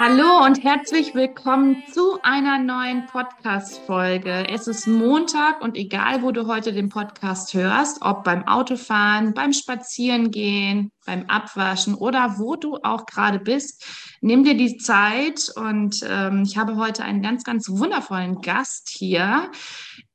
Hallo und herzlich willkommen zu einer neuen Podcast-Folge. Es ist Montag und egal, wo du heute den Podcast hörst, ob beim Autofahren, beim Spazierengehen, beim Abwaschen oder wo du auch gerade bist, nimm dir die Zeit und ähm, ich habe heute einen ganz, ganz wundervollen Gast hier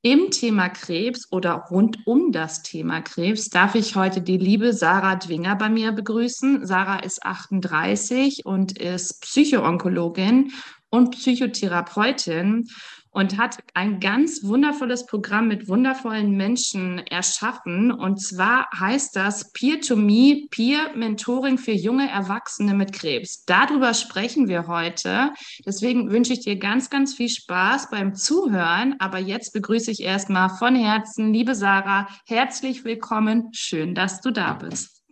im Thema Krebs oder rund um das Thema Krebs. Darf ich heute die liebe Sarah Dwinger bei mir begrüßen. Sarah ist 38 und ist Psychoonkologin und Psychotherapeutin und hat ein ganz wundervolles Programm mit wundervollen Menschen erschaffen. Und zwar heißt das Peer-to-Me, Peer-Mentoring für junge Erwachsene mit Krebs. Darüber sprechen wir heute. Deswegen wünsche ich dir ganz, ganz viel Spaß beim Zuhören. Aber jetzt begrüße ich erstmal von Herzen, liebe Sarah, herzlich willkommen. Schön, dass du da bist.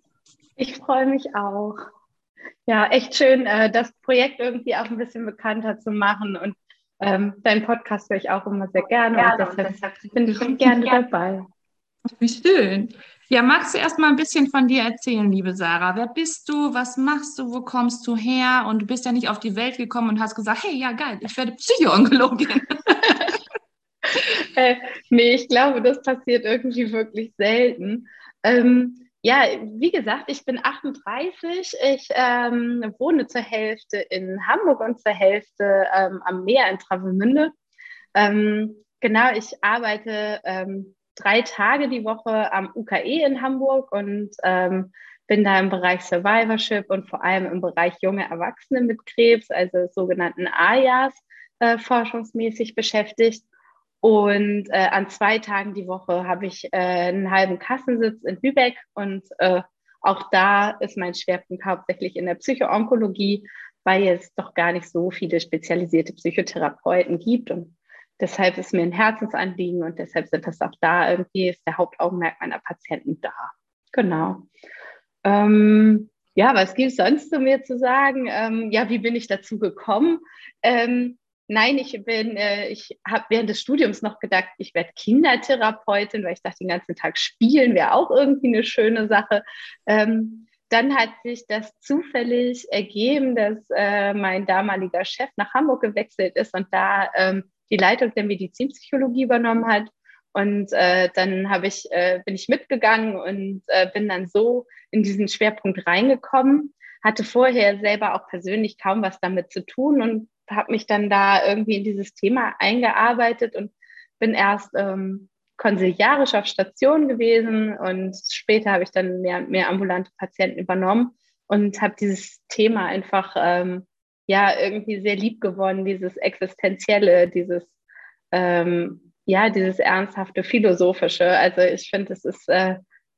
Ich freue mich auch. Ja, echt schön, äh, das Projekt irgendwie auch ein bisschen bekannter zu machen und ähm, deinen Podcast höre ich auch immer sehr gerne, gerne und deshalb, bin ich gerne dabei. Wie schön. Ja, magst du erst mal ein bisschen von dir erzählen, liebe Sarah? Wer bist du? Was machst du? Wo kommst du her? Und du bist ja nicht auf die Welt gekommen und hast gesagt, hey, ja geil, ich werde Psychoonkologin. äh, nee, ich glaube, das passiert irgendwie wirklich selten. Ähm, ja, wie gesagt, ich bin 38. Ich ähm, wohne zur Hälfte in Hamburg und zur Hälfte ähm, am Meer in Travemünde. Ähm, genau, ich arbeite ähm, drei Tage die Woche am UKE in Hamburg und ähm, bin da im Bereich Survivorship und vor allem im Bereich junge Erwachsene mit Krebs, also sogenannten AJAs, äh, forschungsmäßig beschäftigt. Und äh, an zwei Tagen die Woche habe ich äh, einen halben Kassensitz in Lübeck und äh, auch da ist mein Schwerpunkt hauptsächlich in der Psychoonkologie, weil es doch gar nicht so viele spezialisierte Psychotherapeuten gibt. Und deshalb ist mir ein Herzensanliegen und deshalb sind das auch da irgendwie, ist der Hauptaugenmerk meiner Patienten da. Genau. Ähm, ja, was gibt es sonst zu mir zu sagen? Ähm, ja, wie bin ich dazu gekommen? Ähm, Nein, ich bin, äh, ich habe während des Studiums noch gedacht, ich werde Kindertherapeutin, weil ich dachte, den ganzen Tag spielen wäre auch irgendwie eine schöne Sache. Ähm, dann hat sich das zufällig ergeben, dass äh, mein damaliger Chef nach Hamburg gewechselt ist und da ähm, die Leitung der Medizinpsychologie übernommen hat. Und äh, dann habe ich, äh, bin ich mitgegangen und äh, bin dann so in diesen Schwerpunkt reingekommen. Hatte vorher selber auch persönlich kaum was damit zu tun und habe mich dann da irgendwie in dieses Thema eingearbeitet und bin erst ähm, konsiliarisch auf Station gewesen und später habe ich dann mehr und mehr ambulante Patienten übernommen und habe dieses Thema einfach ähm, ja irgendwie sehr lieb gewonnen, dieses existenzielle, dieses ähm, ja dieses ernsthafte philosophische. Also ich finde, es ist äh,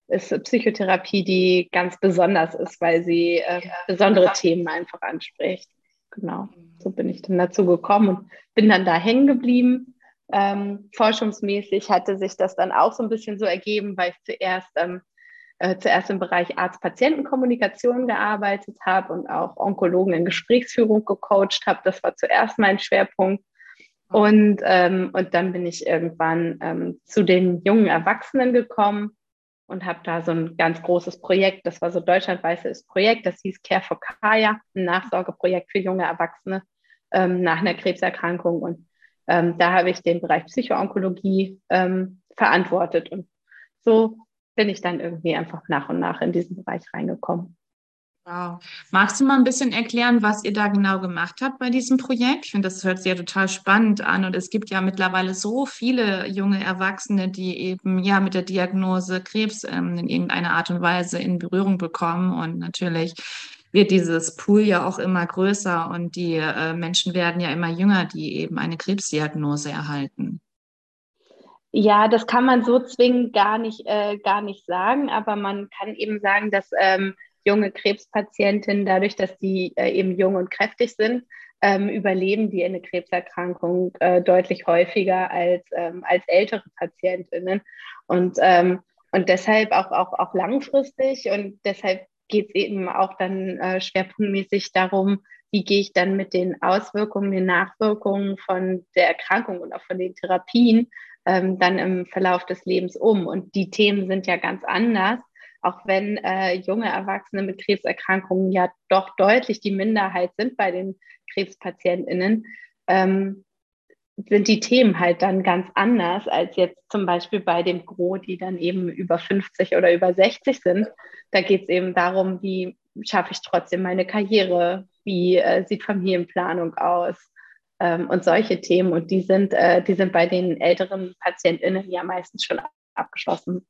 ist Psychotherapie, die ganz besonders ist, weil sie äh, besondere Themen einfach anspricht genau, so bin ich dann dazu gekommen und bin dann da hängen geblieben. Ähm, forschungsmäßig hatte sich das dann auch so ein bisschen so ergeben, weil ich zuerst, ähm, äh, zuerst im Bereich Arzt-Patienten-Kommunikation gearbeitet habe und auch Onkologen in Gesprächsführung gecoacht habe. Das war zuerst mein Schwerpunkt. Und, ähm, und dann bin ich irgendwann ähm, zu den jungen Erwachsenen gekommen und habe da so ein ganz großes Projekt, das war so deutschlandweites Projekt, das hieß Care for Kaya, ein Nachsorgeprojekt für junge Erwachsene ähm, nach einer Krebserkrankung. Und ähm, da habe ich den Bereich Psychoonkologie ähm, verantwortet. Und so bin ich dann irgendwie einfach nach und nach in diesen Bereich reingekommen. Wow. Magst du mal ein bisschen erklären, was ihr da genau gemacht habt bei diesem Projekt? Ich finde, das hört sich ja total spannend an und es gibt ja mittlerweile so viele junge Erwachsene, die eben ja mit der Diagnose Krebs ähm, in irgendeiner Art und Weise in Berührung bekommen und natürlich wird dieses Pool ja auch immer größer und die äh, Menschen werden ja immer jünger, die eben eine Krebsdiagnose erhalten. Ja, das kann man so zwingend gar nicht, äh, gar nicht sagen, aber man kann eben sagen, dass ähm, junge Krebspatientinnen, dadurch, dass die äh, eben jung und kräftig sind, ähm, überleben die eine Krebserkrankung äh, deutlich häufiger als, ähm, als ältere Patientinnen. Und, ähm, und deshalb auch, auch, auch langfristig und deshalb geht es eben auch dann äh, schwerpunktmäßig darum, wie gehe ich dann mit den Auswirkungen, den Nachwirkungen von der Erkrankung und auch von den Therapien ähm, dann im Verlauf des Lebens um. Und die Themen sind ja ganz anders auch wenn äh, junge Erwachsene mit Krebserkrankungen ja doch deutlich die Minderheit sind bei den KrebspatientInnen, ähm, sind die Themen halt dann ganz anders als jetzt zum Beispiel bei dem Gros, die dann eben über 50 oder über 60 sind. Da geht es eben darum, wie schaffe ich trotzdem meine Karriere, wie äh, sieht Familienplanung aus ähm, und solche Themen. Und die sind, äh, die sind bei den älteren PatientInnen ja meistens schon abgeschlossen.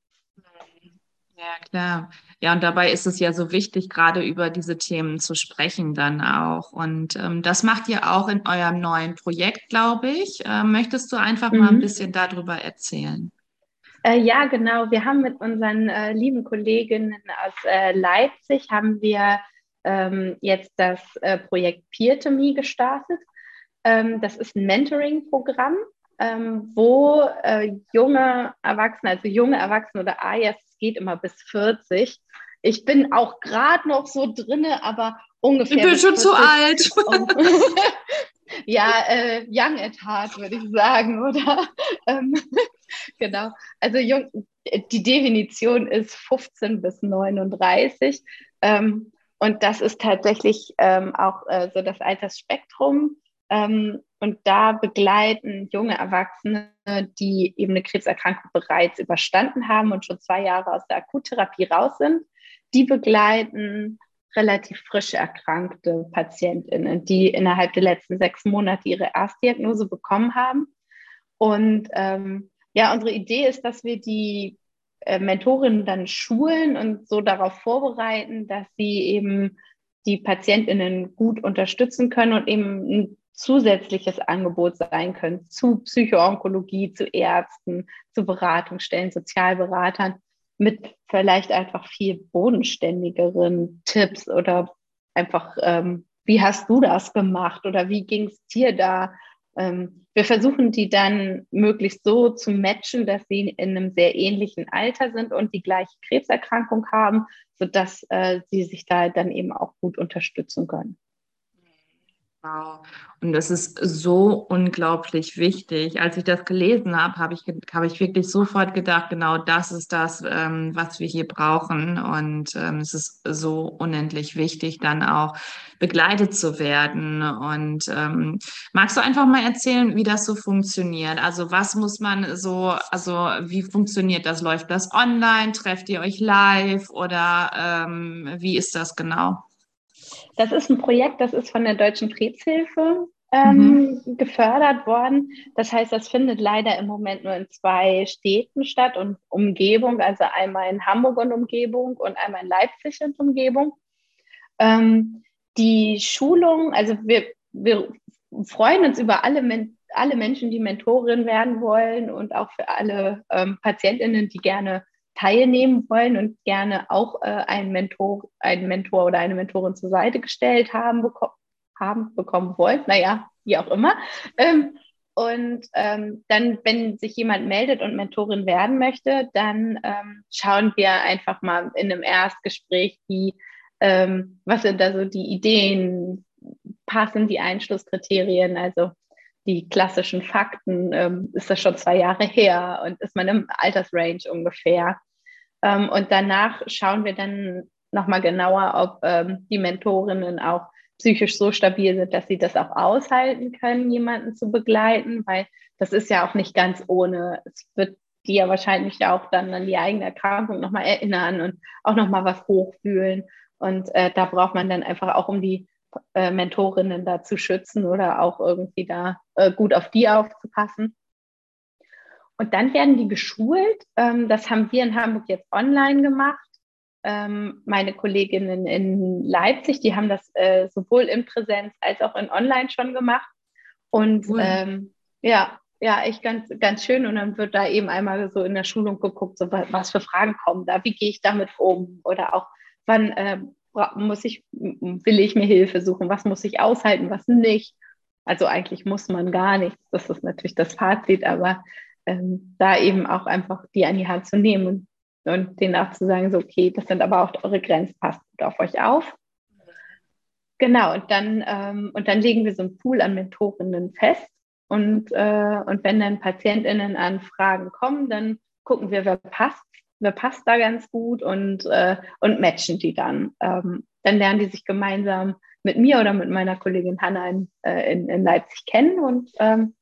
Ja, klar. Ja, und dabei ist es ja so wichtig, gerade über diese Themen zu sprechen dann auch. Und ähm, das macht ihr auch in eurem neuen Projekt, glaube ich. Ähm, möchtest du einfach mhm. mal ein mhm. bisschen darüber erzählen? Äh, ja, genau. Wir haben mit unseren äh, lieben Kolleginnen aus äh, Leipzig haben wir ähm, jetzt das äh, Projekt Peer to Me gestartet. Ähm, das ist ein Mentoring-Programm, ähm, wo äh, junge Erwachsene, also junge Erwachsene oder AIAS geht immer bis 40. Ich bin auch gerade noch so drinne, aber ungefähr. Ich bin schon zu alt. ja, äh, young at heart, würde ich sagen, oder? Ähm, genau. Also jung, die Definition ist 15 bis 39. Ähm, und das ist tatsächlich ähm, auch äh, so das Altersspektrum. Und da begleiten junge Erwachsene, die eben eine Krebserkrankung bereits überstanden haben und schon zwei Jahre aus der Akuttherapie raus sind, die begleiten relativ frisch erkrankte Patientinnen, die innerhalb der letzten sechs Monate ihre Erstdiagnose bekommen haben. Und ähm, ja, unsere Idee ist, dass wir die äh, Mentorinnen dann schulen und so darauf vorbereiten, dass sie eben die Patientinnen gut unterstützen können und eben ein zusätzliches Angebot sein können zu Psychoonkologie, zu Ärzten, zu Beratungsstellen, Sozialberatern mit vielleicht einfach viel bodenständigeren Tipps oder einfach, ähm, wie hast du das gemacht oder wie ging es dir da? Ähm, wir versuchen die dann möglichst so zu matchen, dass sie in einem sehr ähnlichen Alter sind und die gleiche Krebserkrankung haben, sodass äh, sie sich da dann eben auch gut unterstützen können. Wow. Und das ist so unglaublich wichtig. Als ich das gelesen habe, habe ich, habe ich wirklich sofort gedacht, genau das ist das, ähm, was wir hier brauchen. Und ähm, es ist so unendlich wichtig, dann auch begleitet zu werden. Und ähm, magst du einfach mal erzählen, wie das so funktioniert? Also was muss man so, also wie funktioniert das? Läuft das online? Trefft ihr euch live oder ähm, wie ist das genau? Das ist ein Projekt, das ist von der Deutschen Krebshilfe ähm, mhm. gefördert worden. Das heißt, das findet leider im Moment nur in zwei Städten statt und Umgebung, also einmal in Hamburg und Umgebung und einmal in Leipzig und Umgebung. Ähm, die Schulung, also wir, wir freuen uns über alle, Men alle Menschen, die Mentorin werden wollen und auch für alle ähm, Patientinnen, die gerne teilnehmen wollen und gerne auch äh, einen, Mentor, einen Mentor oder eine Mentorin zur Seite gestellt haben, beko haben bekommen wollen, naja, wie auch immer. Ähm, und ähm, dann, wenn sich jemand meldet und Mentorin werden möchte, dann ähm, schauen wir einfach mal in einem Erstgespräch, wie, ähm, was sind da so die Ideen, passen die Einschlusskriterien, also die klassischen Fakten, ähm, ist das schon zwei Jahre her und ist man im Altersrange ungefähr. Ähm, und danach schauen wir dann nochmal genauer, ob ähm, die Mentorinnen auch psychisch so stabil sind, dass sie das auch aushalten können, jemanden zu begleiten, weil das ist ja auch nicht ganz ohne. Es wird die ja wahrscheinlich auch dann an die eigene Erkrankung nochmal erinnern und auch nochmal was hochfühlen. Und äh, da braucht man dann einfach auch, um die äh, Mentorinnen da zu schützen oder auch irgendwie da äh, gut auf die aufzupassen. Und dann werden die geschult. Ähm, das haben wir in Hamburg jetzt online gemacht. Ähm, meine Kolleginnen in Leipzig, die haben das äh, sowohl in Präsenz als auch in Online schon gemacht. Und cool. ähm, ja, ja, echt ganz, ganz schön. Und dann wird da eben einmal so in der Schulung geguckt, so was für Fragen kommen da, wie gehe ich damit um oder auch wann äh, muss ich, will ich mir Hilfe suchen, was muss ich aushalten, was nicht. Also eigentlich muss man gar nichts. Das ist natürlich das Fazit, aber ähm, da eben auch einfach die an die Hand zu nehmen und, und denen auch zu sagen, so, okay, das sind aber auch eure Grenzen, passt gut auf euch auf. Genau, und dann, ähm, und dann legen wir so einen Pool an Mentorinnen fest. Und, äh, und wenn dann PatientInnen an Fragen kommen, dann gucken wir, wer passt wer passt da ganz gut und, äh, und matchen die dann. Ähm, dann lernen die sich gemeinsam mit mir oder mit meiner Kollegin Hanna in, äh, in, in Leipzig kennen und, ähm,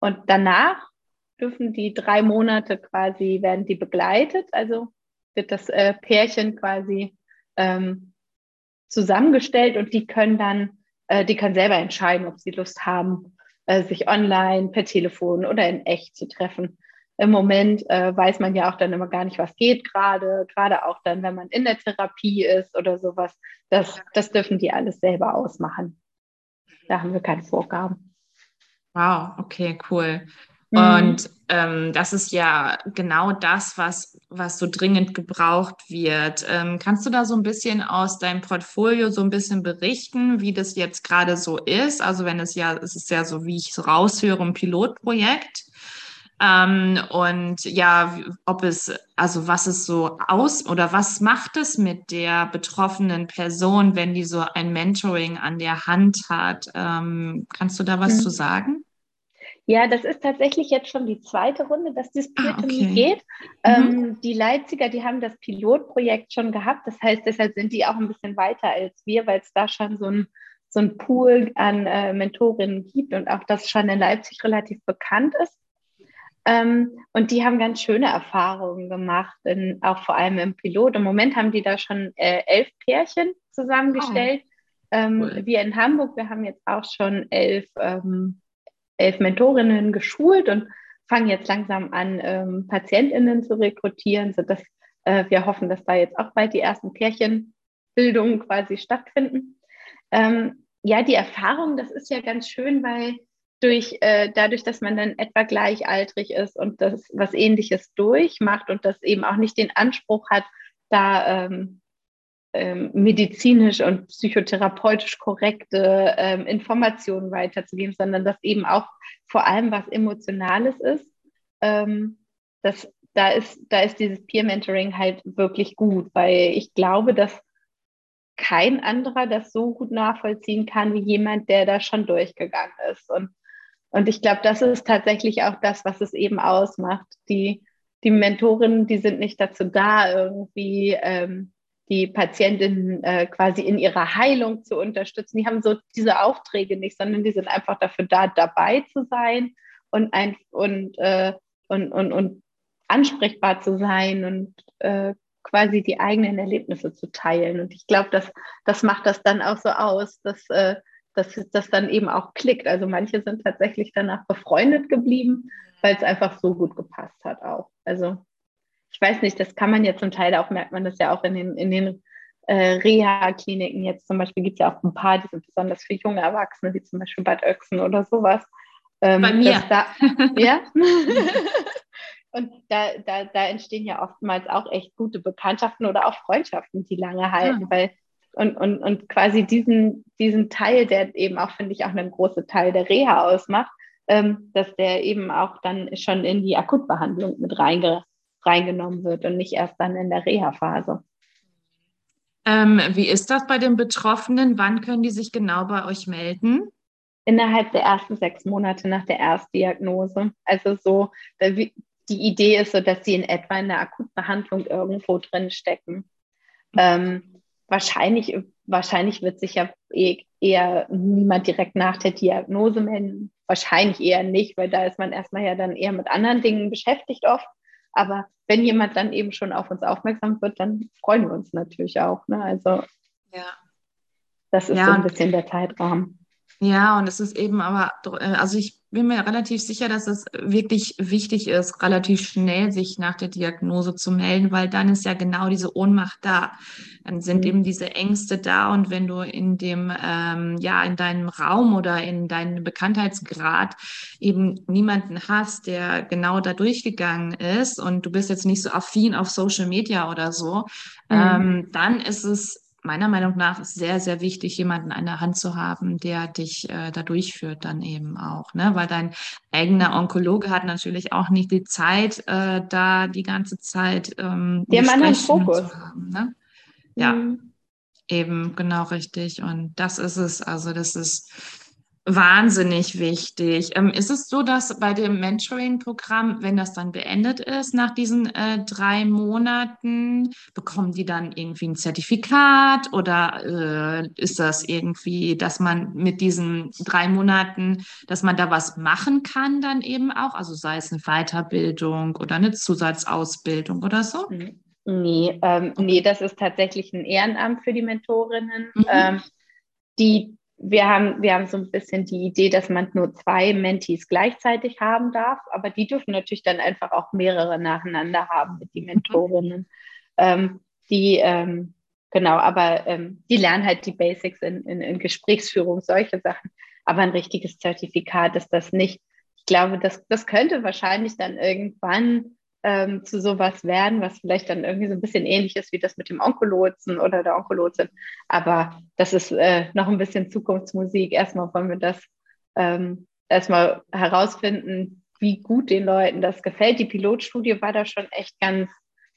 und danach dürfen die drei Monate quasi, werden die begleitet, also wird das äh, Pärchen quasi ähm, zusammengestellt und die können dann, äh, die können selber entscheiden, ob sie Lust haben, äh, sich online, per Telefon oder in echt zu treffen im Moment äh, weiß man ja auch dann immer gar nicht, was geht gerade, gerade auch dann, wenn man in der Therapie ist oder sowas. Das, das dürfen die alles selber ausmachen. Da haben wir keine Vorgaben. Wow, okay, cool. Mhm. Und ähm, das ist ja genau das, was, was so dringend gebraucht wird. Ähm, kannst du da so ein bisschen aus deinem Portfolio so ein bisschen berichten, wie das jetzt gerade so ist? Also wenn es ja, es ist ja so, wie ich es raushöre, ein Pilotprojekt. Ähm, und ja, ob es, also was es so aus oder was macht es mit der betroffenen Person, wenn die so ein Mentoring an der Hand hat? Ähm, kannst du da was mhm. zu sagen? Ja, das ist tatsächlich jetzt schon die zweite Runde, dass das Peer ah, okay. geht. Mhm. Ähm, die Leipziger, die haben das Pilotprojekt schon gehabt. Das heißt, deshalb sind die auch ein bisschen weiter als wir, weil es da schon so ein, so ein Pool an äh, Mentorinnen gibt und auch das schon in Leipzig relativ bekannt ist. Ähm, und die haben ganz schöne Erfahrungen gemacht, in, auch vor allem im Pilot. Im Moment haben die da schon äh, elf Pärchen zusammengestellt. Oh. Ähm, cool. Wir in Hamburg, wir haben jetzt auch schon elf, ähm, elf Mentorinnen geschult und fangen jetzt langsam an, ähm, PatientInnen zu rekrutieren, sodass äh, wir hoffen, dass da jetzt auch bald die ersten Pärchenbildungen quasi stattfinden. Ähm, ja, die Erfahrung, das ist ja ganz schön, weil durch, äh, dadurch, dass man dann etwa gleichaltrig ist und das was Ähnliches durchmacht und das eben auch nicht den Anspruch hat, da ähm, ähm, medizinisch und psychotherapeutisch korrekte ähm, Informationen weiterzugeben, sondern dass eben auch vor allem was Emotionales ist. Ähm, das, da, ist da ist dieses Peer-Mentoring halt wirklich gut, weil ich glaube, dass kein anderer das so gut nachvollziehen kann wie jemand, der da schon durchgegangen ist. Und und ich glaube, das ist tatsächlich auch das, was es eben ausmacht. Die, die Mentorinnen, die sind nicht dazu da, irgendwie ähm, die Patientinnen äh, quasi in ihrer Heilung zu unterstützen. Die haben so diese Aufträge nicht, sondern die sind einfach dafür da, dabei zu sein und, ein, und, äh, und, und, und ansprechbar zu sein und äh, quasi die eigenen Erlebnisse zu teilen. Und ich glaube, das, das macht das dann auch so aus, dass äh, dass das dann eben auch klickt. Also manche sind tatsächlich danach befreundet geblieben, weil es einfach so gut gepasst hat auch. Also ich weiß nicht, das kann man ja zum Teil auch, merkt man das ja auch in den, in den äh, Reha-Kliniken. Jetzt zum Beispiel gibt es ja auch ein paar, die sind besonders für junge Erwachsene, wie zum Beispiel Bad Oechsen oder sowas. Ähm, Bei mir. Da, ja. Und da, da, da entstehen ja oftmals auch echt gute Bekanntschaften oder auch Freundschaften, die lange halten, ja. weil und, und, und quasi diesen, diesen Teil, der eben auch, finde ich, auch einen großen Teil der Reha ausmacht, ähm, dass der eben auch dann schon in die Akutbehandlung mit reinge, reingenommen wird und nicht erst dann in der Reha-Phase. Ähm, wie ist das bei den Betroffenen? Wann können die sich genau bei euch melden? Innerhalb der ersten sechs Monate nach der Erstdiagnose. Also so, die Idee ist so, dass sie in etwa in der Akutbehandlung irgendwo drin stecken. Ähm, wahrscheinlich, wahrscheinlich wird sich ja eh, eher niemand direkt nach der Diagnose melden. Wahrscheinlich eher nicht, weil da ist man erstmal ja dann eher mit anderen Dingen beschäftigt oft. Aber wenn jemand dann eben schon auf uns aufmerksam wird, dann freuen wir uns natürlich auch. Ne? Also ja. das ist ja, so ein bisschen der Zeitrahmen. Ja, und es ist eben aber, äh, also ich bin mir relativ sicher, dass es wirklich wichtig ist, relativ schnell sich nach der Diagnose zu melden, weil dann ist ja genau diese Ohnmacht da. Dann sind mhm. eben diese Ängste da und wenn du in dem, ähm, ja, in deinem Raum oder in deinem Bekanntheitsgrad eben niemanden hast, der genau da durchgegangen ist und du bist jetzt nicht so affin auf Social Media oder so, mhm. ähm, dann ist es meiner Meinung nach sehr, sehr wichtig, jemanden an der Hand zu haben, der dich äh, da durchführt dann eben auch, ne? Weil dein eigener Onkologe hat natürlich auch nicht die Zeit, äh, da die ganze Zeit ähm, der Mann hat Fokus. Zu haben, ne? Ja, mhm. eben genau richtig. Und das ist es. Also das ist Wahnsinnig wichtig. Ähm, ist es so, dass bei dem Mentoring-Programm, wenn das dann beendet ist, nach diesen äh, drei Monaten, bekommen die dann irgendwie ein Zertifikat oder äh, ist das irgendwie, dass man mit diesen drei Monaten, dass man da was machen kann dann eben auch? Also sei es eine Weiterbildung oder eine Zusatzausbildung oder so? Nee, ähm, nee, das ist tatsächlich ein Ehrenamt für die Mentorinnen. Mhm. Ähm, die wir haben, wir haben so ein bisschen die Idee, dass man nur zwei Mentees gleichzeitig haben darf, aber die dürfen natürlich dann einfach auch mehrere nacheinander haben mit den mhm. Mentorinnen. Ähm, die, ähm, genau, aber ähm, die lernen halt die Basics in, in, in, Gesprächsführung, solche Sachen. Aber ein richtiges Zertifikat ist das nicht. Ich glaube, das, das könnte wahrscheinlich dann irgendwann ähm, zu sowas werden, was vielleicht dann irgendwie so ein bisschen ähnlich ist wie das mit dem Onkolotsen oder der Onkolotsin. Aber das ist äh, noch ein bisschen Zukunftsmusik. Erstmal wollen wir das ähm, erstmal herausfinden, wie gut den Leuten das gefällt. Die Pilotstudie war da schon echt ganz,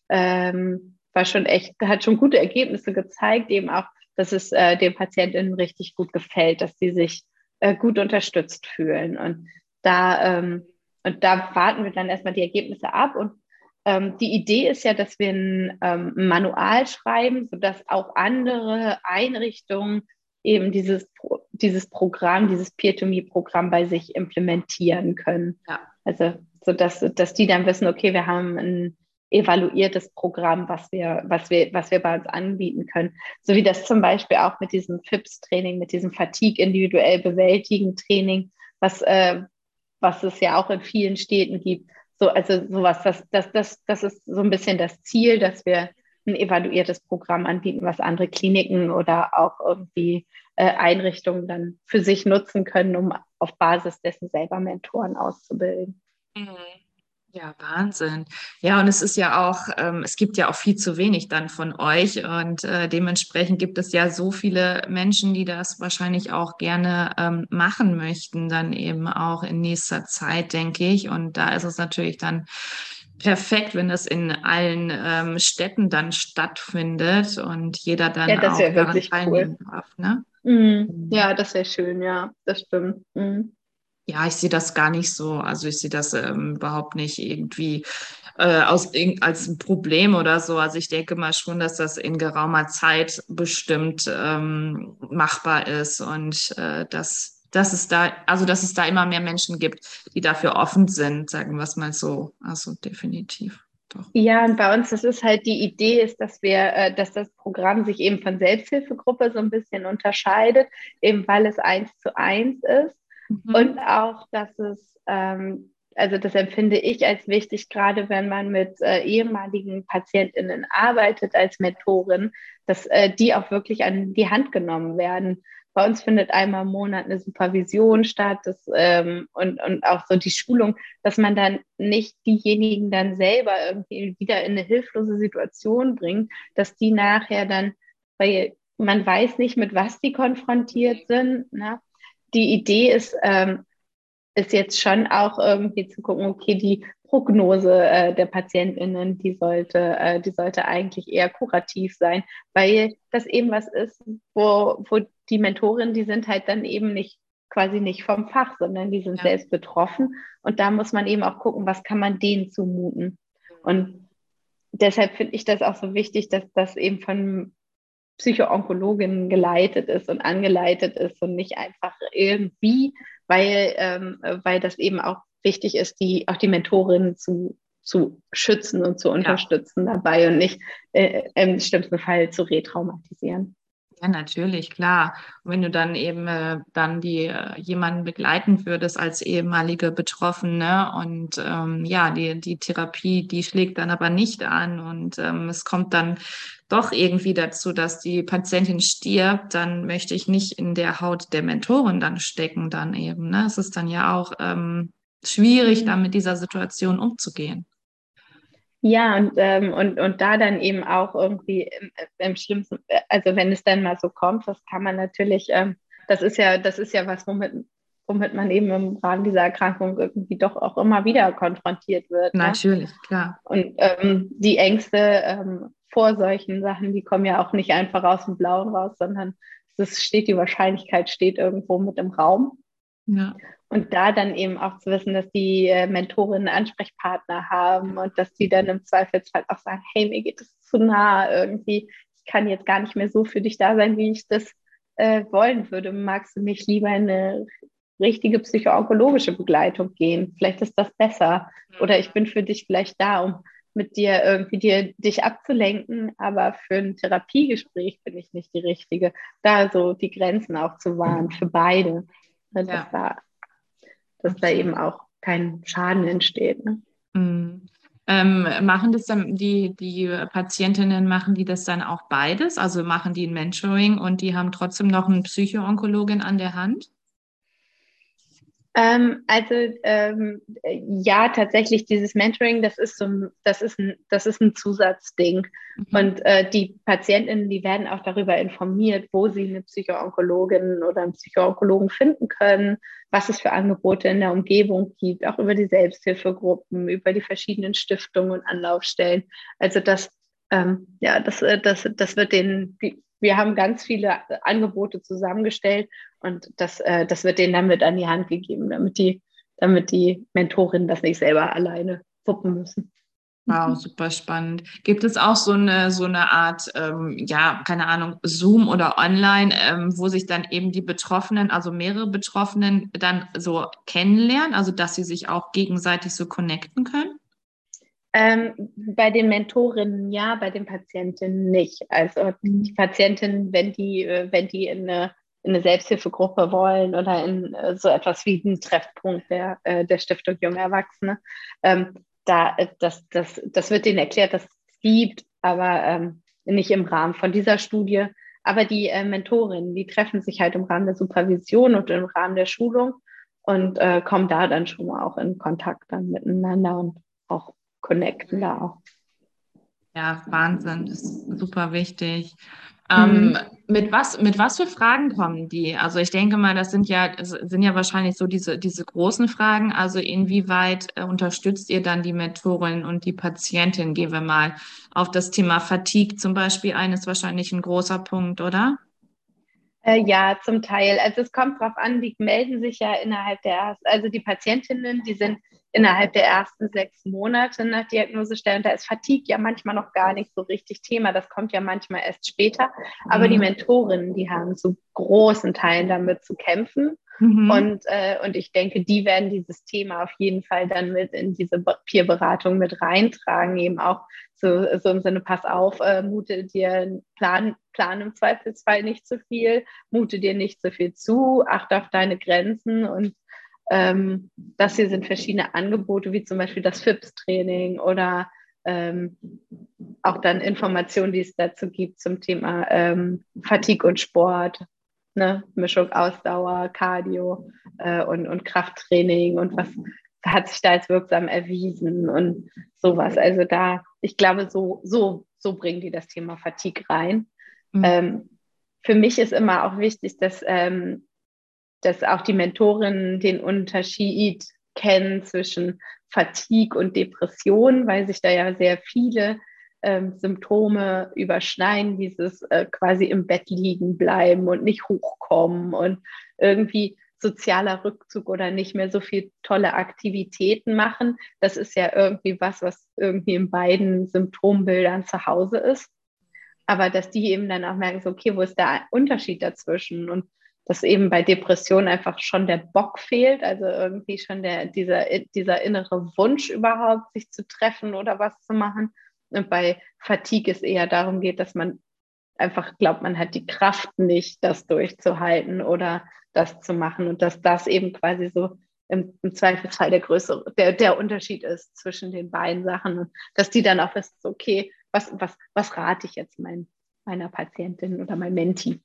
ähm, war schon echt, hat schon gute Ergebnisse gezeigt, eben auch, dass es äh, den Patientinnen richtig gut gefällt, dass sie sich äh, gut unterstützt fühlen. Und da ähm, und da warten wir dann erstmal die Ergebnisse ab. Und ähm, die Idee ist ja, dass wir ein ähm, Manual schreiben, sodass auch andere Einrichtungen eben dieses, dieses Programm, dieses Peer-to-Me-Programm bei sich implementieren können. Ja. Also, sodass dass die dann wissen, okay, wir haben ein evaluiertes Programm, was wir, was wir, was wir bei uns anbieten können. So wie das zum Beispiel auch mit diesem FIPS-Training, mit diesem Fatigue individuell bewältigen Training, was, äh, was es ja auch in vielen Städten gibt. So, also sowas, das, das, das, das ist so ein bisschen das Ziel, dass wir ein evaluiertes Programm anbieten, was andere Kliniken oder auch irgendwie äh, Einrichtungen dann für sich nutzen können, um auf Basis dessen selber Mentoren auszubilden. Mhm. Ja, Wahnsinn. Ja, und es ist ja auch, ähm, es gibt ja auch viel zu wenig dann von euch und äh, dementsprechend gibt es ja so viele Menschen, die das wahrscheinlich auch gerne ähm, machen möchten, dann eben auch in nächster Zeit, denke ich. Und da ist es natürlich dann perfekt, wenn das in allen ähm, Städten dann stattfindet und jeder dann ja, das auch daran teilnehmen cool. darf. Ne? Mhm. Ja, das wäre schön, ja, das stimmt. Mhm. Ja, ich sehe das gar nicht so. Also ich sehe das ähm, überhaupt nicht irgendwie äh, aus, als ein Problem oder so. Also ich denke mal schon, dass das in geraumer Zeit bestimmt ähm, machbar ist und äh, dass, dass es da, also dass es da immer mehr Menschen gibt, die dafür offen sind, sagen wir es mal so. Also definitiv. Doch. Ja, und bei uns, das ist halt die Idee, ist, dass wir, äh, dass das Programm sich eben von Selbsthilfegruppe so ein bisschen unterscheidet, eben weil es eins zu eins ist Mhm. Und auch, dass es, ähm, also das empfinde ich als wichtig, gerade wenn man mit äh, ehemaligen PatientInnen arbeitet als Mentorin, dass äh, die auch wirklich an die Hand genommen werden. Bei uns findet einmal im Monat eine Supervision statt das, ähm, und, und auch so die Schulung, dass man dann nicht diejenigen dann selber irgendwie wieder in eine hilflose Situation bringt, dass die nachher dann, weil man weiß nicht, mit was die konfrontiert sind, ne? Die Idee ist, ähm, ist jetzt schon auch irgendwie zu gucken, okay, die Prognose äh, der PatientInnen, die sollte, äh, die sollte eigentlich eher kurativ sein, weil das eben was ist, wo, wo die Mentorinnen, die sind halt dann eben nicht quasi nicht vom Fach, sondern die sind ja. selbst betroffen. Und da muss man eben auch gucken, was kann man denen zumuten. Und deshalb finde ich das auch so wichtig, dass das eben von Psychoonkologin geleitet ist und angeleitet ist und nicht einfach irgendwie, weil, ähm, weil das eben auch wichtig ist, die, auch die Mentorin zu, zu schützen und zu unterstützen ja. dabei und nicht äh, im schlimmsten Fall zu retraumatisieren. Ja, natürlich, klar. Und wenn du dann eben äh, dann die äh, jemanden begleiten würdest als ehemalige Betroffene und ähm, ja, die, die Therapie, die schlägt dann aber nicht an und ähm, es kommt dann doch irgendwie dazu, dass die Patientin stirbt, dann möchte ich nicht in der Haut der Mentorin dann stecken dann eben. Ne? Es ist dann ja auch ähm, schwierig, dann mit dieser Situation umzugehen. Ja, und, ähm, und, und da dann eben auch irgendwie im, im, schlimmsten, also wenn es dann mal so kommt, das kann man natürlich, ähm, das ist ja, das ist ja was, womit, womit man eben im Rahmen dieser Erkrankung irgendwie doch auch immer wieder konfrontiert wird. Ne? Natürlich, klar. Und ähm, die Ängste ähm, vor solchen Sachen, die kommen ja auch nicht einfach aus dem Blauen raus, sondern es steht, die Wahrscheinlichkeit steht irgendwo mit im Raum. Ja. Und da dann eben auch zu wissen, dass die äh, Mentorinnen Ansprechpartner haben und dass die dann im Zweifelsfall auch sagen, hey, mir geht es zu nah irgendwie, ich kann jetzt gar nicht mehr so für dich da sein, wie ich das äh, wollen würde. Magst du mich lieber in eine richtige psychoonkologische Begleitung gehen? Vielleicht ist das besser. Oder ich bin für dich vielleicht da, um mit dir irgendwie dir, dich abzulenken, aber für ein Therapiegespräch bin ich nicht die Richtige. Da so die Grenzen auch zu wahren für beide. Ne, dass, ja. da, dass da eben auch kein Schaden entsteht. Ne? Mhm. Ähm, machen das dann die, die Patientinnen, machen die das dann auch beides? Also machen die ein Mentoring und die haben trotzdem noch einen Psychoonkologin an der Hand? Ähm, also ähm, ja, tatsächlich dieses Mentoring, das ist so, das ist ein, das ist ein Zusatzding. Mhm. Und äh, die Patientinnen, die werden auch darüber informiert, wo sie eine Psychoonkologin oder einen Psychoonkologen finden können, was es für Angebote in der Umgebung gibt, auch über die Selbsthilfegruppen, über die verschiedenen Stiftungen und Anlaufstellen. Also das, ähm, ja, das, äh, das, das wird den, wir haben ganz viele Angebote zusammengestellt und das, äh, das wird denen dann mit an die Hand gegeben, damit die, damit die Mentorinnen das nicht selber alleine wuppen müssen. Wow, super spannend. Gibt es auch so eine, so eine Art, ähm, ja, keine Ahnung, Zoom oder online, ähm, wo sich dann eben die Betroffenen, also mehrere Betroffenen dann so kennenlernen, also dass sie sich auch gegenseitig so connecten können? Ähm, bei den Mentorinnen ja, bei den Patientinnen nicht. Also mhm. die Patientinnen, wenn die, äh, wenn die in eine, in eine Selbsthilfegruppe wollen oder in äh, so etwas wie einen Treffpunkt der, äh, der Stiftung Junge Erwachsene, ähm, da, das, das, das wird denen erklärt, dass es gibt, aber ähm, nicht im Rahmen von dieser Studie. Aber die äh, Mentorinnen, die treffen sich halt im Rahmen der Supervision und im Rahmen der Schulung und äh, kommen da dann schon mal auch in Kontakt dann miteinander und auch connecten da auch. Ja, Wahnsinn, das ist super wichtig. Ähm, mhm. mit, was, mit was für Fragen kommen die? Also ich denke mal, das sind ja, sind ja wahrscheinlich so diese, diese großen Fragen. Also inwieweit äh, unterstützt ihr dann die Mentorin und die Patientin? Gehen wir mal auf das Thema Fatigue zum Beispiel ein, ist wahrscheinlich ein großer Punkt, oder? Äh, ja, zum Teil. Also es kommt darauf an, die melden sich ja innerhalb der, also die Patientinnen, die sind innerhalb der ersten sechs Monate nach Diagnosestelle. Da ist Fatigue ja manchmal noch gar nicht so richtig Thema. Das kommt ja manchmal erst später. Aber mhm. die Mentorinnen, die haben zu großen Teilen damit zu kämpfen. Mhm. Und, äh, und ich denke, die werden dieses Thema auf jeden Fall dann mit in diese Peerberatung mit reintragen, eben auch so, so im Sinne, pass auf, äh, mute dir, plan, plan im Zweifelsfall nicht zu viel, mute dir nicht zu viel zu, achte auf deine Grenzen und ähm, das hier sind verschiedene Angebote, wie zum Beispiel das FIPS-Training oder ähm, auch dann Informationen, die es dazu gibt zum Thema ähm, Fatigue und Sport, ne? Mischung Ausdauer, Cardio äh, und, und Krafttraining und was hat sich da als wirksam erwiesen und sowas. Also da, ich glaube, so, so, so bringen die das Thema Fatigue rein. Mhm. Ähm, für mich ist immer auch wichtig, dass ähm, dass auch die Mentorinnen den Unterschied kennen zwischen Fatigue und Depression, weil sich da ja sehr viele ähm, Symptome überschneiden, dieses äh, quasi im Bett liegen bleiben und nicht hochkommen und irgendwie sozialer Rückzug oder nicht mehr so viel tolle Aktivitäten machen. Das ist ja irgendwie was, was irgendwie in beiden Symptombildern zu Hause ist. Aber dass die eben dann auch merken, so, okay, wo ist der Unterschied dazwischen? Und dass eben bei Depressionen einfach schon der Bock fehlt, also irgendwie schon der, dieser, dieser innere Wunsch überhaupt, sich zu treffen oder was zu machen. Und bei Fatigue es eher darum geht, dass man einfach glaubt, man hat die Kraft nicht, das durchzuhalten oder das zu machen und dass das eben quasi so im, im Zweifelsfall der größere, der, der Unterschied ist zwischen den beiden Sachen und dass die dann auch wissen, okay, was, was, was rate ich jetzt mein, meiner Patientin oder mein Menti?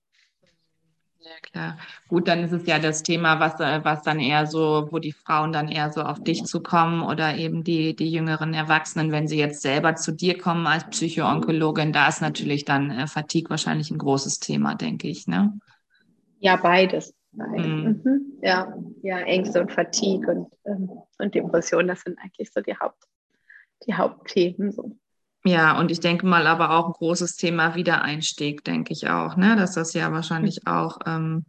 Ja, klar. Gut, dann ist es ja das Thema, was, äh, was dann eher so, wo die Frauen dann eher so auf dich zukommen oder eben die, die jüngeren Erwachsenen, wenn sie jetzt selber zu dir kommen als Psychoonkologin, da ist natürlich dann äh, Fatigue wahrscheinlich ein großes Thema, denke ich, ne? Ja, beides. beides. Mhm. Mhm. Ja, ja, Ängste und Fatigue und, ähm, und Depression, das sind eigentlich so die Haupt, die Hauptthemen so. Ja, und ich denke mal aber auch ein großes Thema Wiedereinstieg, denke ich auch, ne? Dass das ja wahrscheinlich auch ähm,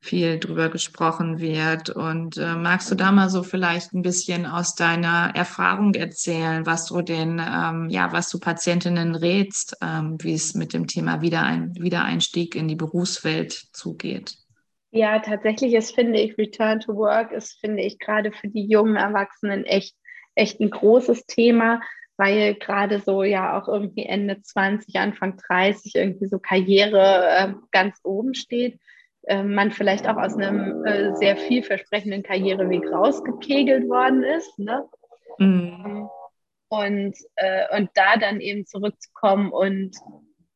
viel drüber gesprochen wird. Und äh, magst du da mal so vielleicht ein bisschen aus deiner Erfahrung erzählen, was du den, ähm, ja, was du Patientinnen rätst, ähm, wie es mit dem Thema Wiederein Wiedereinstieg in die Berufswelt zugeht? Ja, tatsächlich ist, finde ich, Return to Work ist, finde ich, gerade für die jungen Erwachsenen echt, echt ein großes Thema, weil gerade so ja auch irgendwie Ende 20, Anfang 30 irgendwie so Karriere äh, ganz oben steht äh, man vielleicht auch aus einem äh, sehr vielversprechenden Karriereweg rausgekegelt worden ist. Ne? Mhm. Und, äh, und da dann eben zurückzukommen und,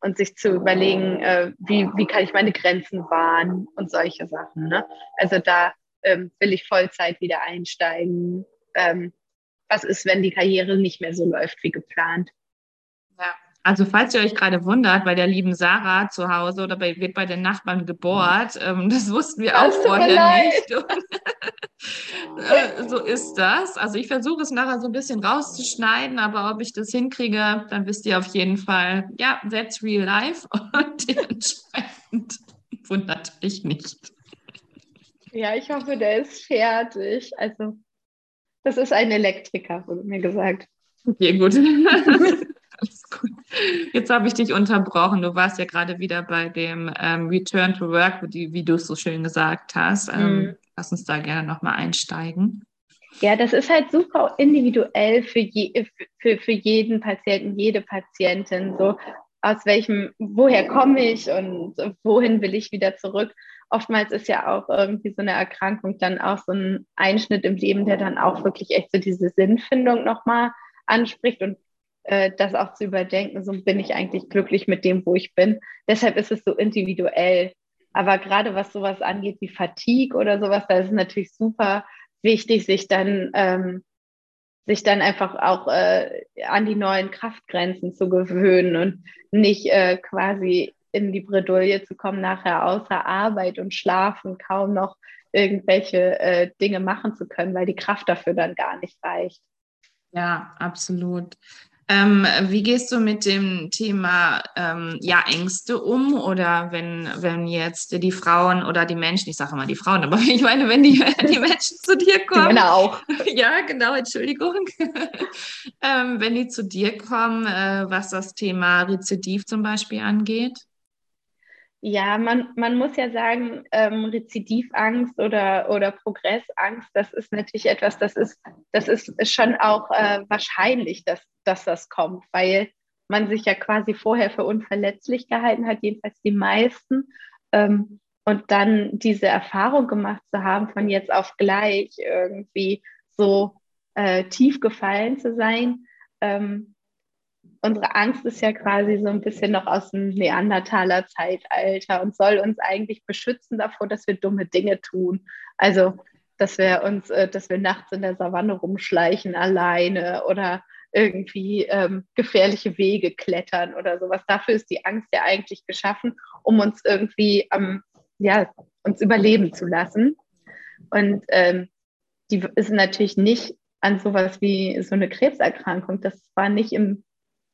und sich zu überlegen, äh, wie, wie kann ich meine Grenzen wahren und solche Sachen. Ne? Also da ähm, will ich Vollzeit wieder einsteigen. Ähm, was ist, wenn die Karriere nicht mehr so läuft wie geplant? Also falls ihr euch gerade wundert, bei der lieben Sarah zu Hause oder bei, wird bei den Nachbarn gebohrt, ähm, das wussten wir auch vorher nicht. Und, äh, so ist das. Also ich versuche es nachher so ein bisschen rauszuschneiden, aber ob ich das hinkriege, dann wisst ihr auf jeden Fall, ja, that's real life und dementsprechend wundert mich nicht. Ja, ich hoffe, der ist fertig. Also das ist ein Elektriker, wurde mir gesagt. Okay, gut. Alles gut. Jetzt habe ich dich unterbrochen. Du warst ja gerade wieder bei dem ähm, Return to Work, wie, wie du es so schön gesagt hast. Ähm, mhm. Lass uns da gerne nochmal einsteigen. Ja, das ist halt super individuell für, je, für, für jeden Patienten, jede Patientin. So aus welchem, woher komme ich und wohin will ich wieder zurück? Oftmals ist ja auch irgendwie so eine Erkrankung dann auch so ein Einschnitt im Leben, der dann auch wirklich echt so diese Sinnfindung nochmal anspricht und äh, das auch zu überdenken, so bin ich eigentlich glücklich mit dem, wo ich bin. Deshalb ist es so individuell. Aber gerade was sowas angeht wie Fatigue oder sowas, da ist es natürlich super wichtig, sich dann, ähm, sich dann einfach auch äh, an die neuen Kraftgrenzen zu gewöhnen und nicht äh, quasi in die Bredouille zu kommen, nachher außer Arbeit und Schlafen kaum noch irgendwelche äh, Dinge machen zu können, weil die Kraft dafür dann gar nicht reicht. Ja, absolut. Ähm, wie gehst du mit dem Thema ähm, ja, Ängste um? Oder wenn, wenn jetzt die Frauen oder die Menschen, ich sage immer die Frauen, aber ich meine, wenn die, die Menschen zu dir kommen. Die Männer auch. Ja, genau, Entschuldigung. ähm, wenn die zu dir kommen, äh, was das Thema Rezidiv zum Beispiel angeht? Ja, man, man muss ja sagen, ähm, Rezidivangst oder, oder Progressangst, das ist natürlich etwas, das ist, das ist schon auch äh, wahrscheinlich, dass, dass das kommt, weil man sich ja quasi vorher für unverletzlich gehalten hat, jedenfalls die meisten. Ähm, und dann diese Erfahrung gemacht zu haben, von jetzt auf gleich irgendwie so äh, tief gefallen zu sein, ähm, unsere Angst ist ja quasi so ein bisschen noch aus dem Neandertaler Zeitalter und soll uns eigentlich beschützen davor, dass wir dumme Dinge tun. Also, dass wir uns, äh, dass wir nachts in der Savanne rumschleichen alleine oder irgendwie ähm, gefährliche Wege klettern oder sowas. Dafür ist die Angst ja eigentlich geschaffen, um uns irgendwie ähm, ja, uns überleben zu lassen. Und ähm, die ist natürlich nicht an sowas wie so eine Krebserkrankung. Das war nicht im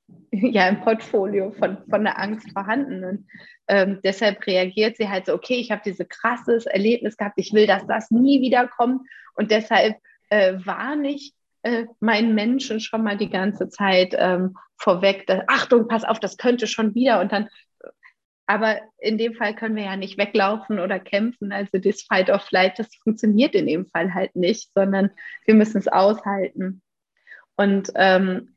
ja im Portfolio von, von der Angst vorhanden. Und ähm, deshalb reagiert sie halt so, okay, ich habe dieses krasses Erlebnis gehabt, ich will, dass das nie wieder kommt. Und deshalb äh, warne ich äh, meinen Menschen schon mal die ganze Zeit ähm, vorweg, dass, Achtung, pass auf, das könnte schon wieder. Und dann, aber in dem Fall können wir ja nicht weglaufen oder kämpfen. Also das Fight or Flight, das funktioniert in dem Fall halt nicht, sondern wir müssen es aushalten. Und ähm,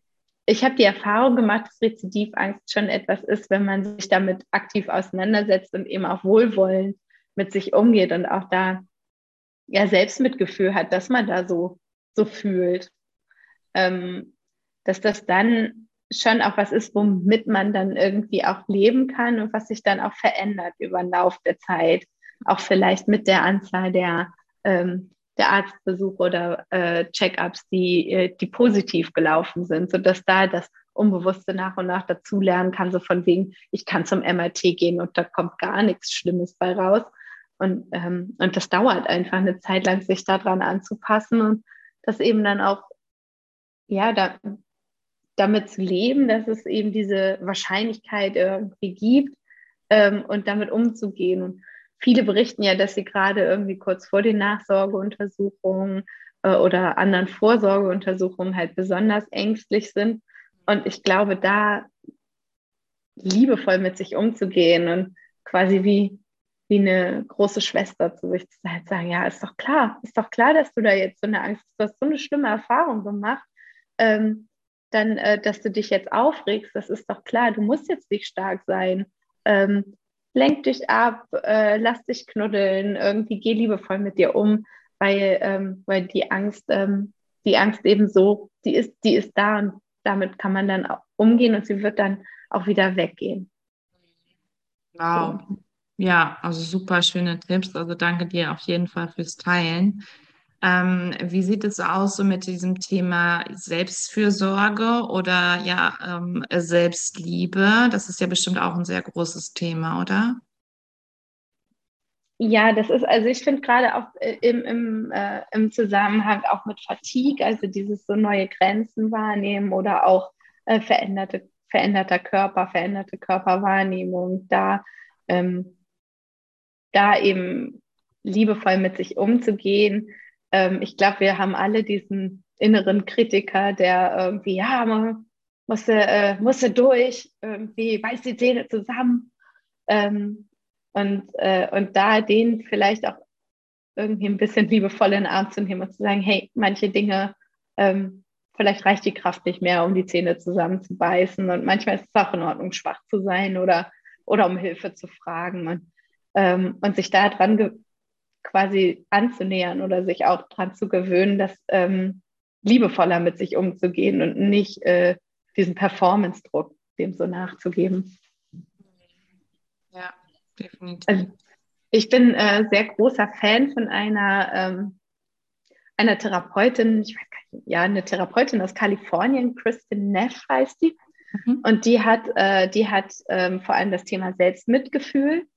ich habe die Erfahrung gemacht, dass Rezidivangst schon etwas ist, wenn man sich damit aktiv auseinandersetzt und eben auch wohlwollend mit sich umgeht und auch da ja Selbstmitgefühl hat, dass man da so, so fühlt. Ähm, dass das dann schon auch was ist, womit man dann irgendwie auch leben kann und was sich dann auch verändert über den Lauf der Zeit. Auch vielleicht mit der Anzahl der ähm, der Arztbesuche oder äh, Check-ups, die, äh, die positiv gelaufen sind, sodass da das Unbewusste nach und nach dazulernen kann, so von wegen, ich kann zum MRT gehen und da kommt gar nichts Schlimmes bei raus. Und, ähm, und das dauert einfach eine Zeit lang, sich daran anzupassen und das eben dann auch, ja, da, damit zu leben, dass es eben diese Wahrscheinlichkeit irgendwie gibt ähm, und damit umzugehen. Und viele berichten ja, dass sie gerade irgendwie kurz vor den Nachsorgeuntersuchungen äh, oder anderen Vorsorgeuntersuchungen halt besonders ängstlich sind. Und ich glaube, da liebevoll mit sich umzugehen und quasi wie, wie eine große Schwester zu sich zu halt sagen, ja, ist doch klar, ist doch klar, dass du da jetzt so eine Angst hast, du hast so eine schlimme Erfahrung gemacht, ähm, dann, äh, dass du dich jetzt aufregst, das ist doch klar, du musst jetzt nicht stark sein. Ähm, lenk dich ab, äh, lass dich knuddeln, irgendwie geh liebevoll mit dir um, weil, ähm, weil die Angst, ähm, die Angst eben so, die ist, die ist da und damit kann man dann auch umgehen und sie wird dann auch wieder weggehen. Wow. So. Ja, also super schöne Tipps. Also danke dir auf jeden Fall fürs Teilen. Ähm, wie sieht es aus so mit diesem Thema Selbstfürsorge oder ja ähm, Selbstliebe? Das ist ja bestimmt auch ein sehr großes Thema, oder? Ja, das ist, also ich finde gerade auch äh, im, im, äh, im Zusammenhang auch mit Fatigue, also dieses so neue Grenzen wahrnehmen oder auch äh, veränderte, veränderter Körper, veränderte Körperwahrnehmung, da, ähm, da eben liebevoll mit sich umzugehen, ähm, ich glaube, wir haben alle diesen inneren Kritiker, der irgendwie, ja, man musste, äh, musste durch, irgendwie beißt die Zähne zusammen. Ähm, und, äh, und da den vielleicht auch irgendwie ein bisschen liebevoll in den Arm zu nehmen und zu sagen, hey, manche Dinge, ähm, vielleicht reicht die Kraft nicht mehr, um die Zähne zusammenzubeißen. Und manchmal ist es auch in Ordnung, schwach zu sein oder, oder um Hilfe zu fragen. Und, ähm, und sich daran quasi anzunähern oder sich auch daran zu gewöhnen, das ähm, liebevoller mit sich umzugehen und nicht äh, diesen Performance-Druck dem so nachzugeben. Ja, definitiv. Also, ich bin äh, sehr großer Fan von einer, ähm, einer Therapeutin, ich weiß gar nicht, ja, eine Therapeutin aus Kalifornien, Kristen Neff heißt die. Mhm. Und die hat, äh, die hat ähm, vor allem das Thema Selbstmitgefühl